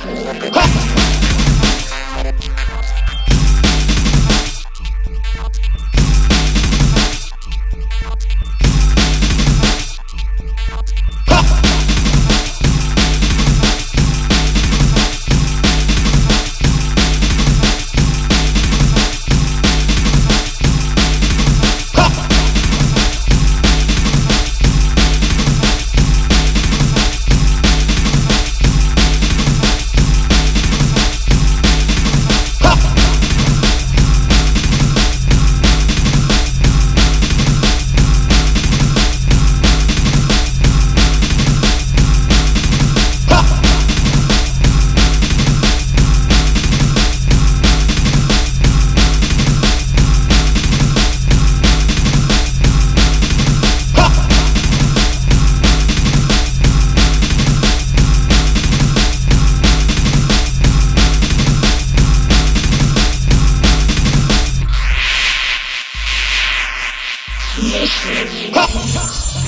Ha! Bullshit.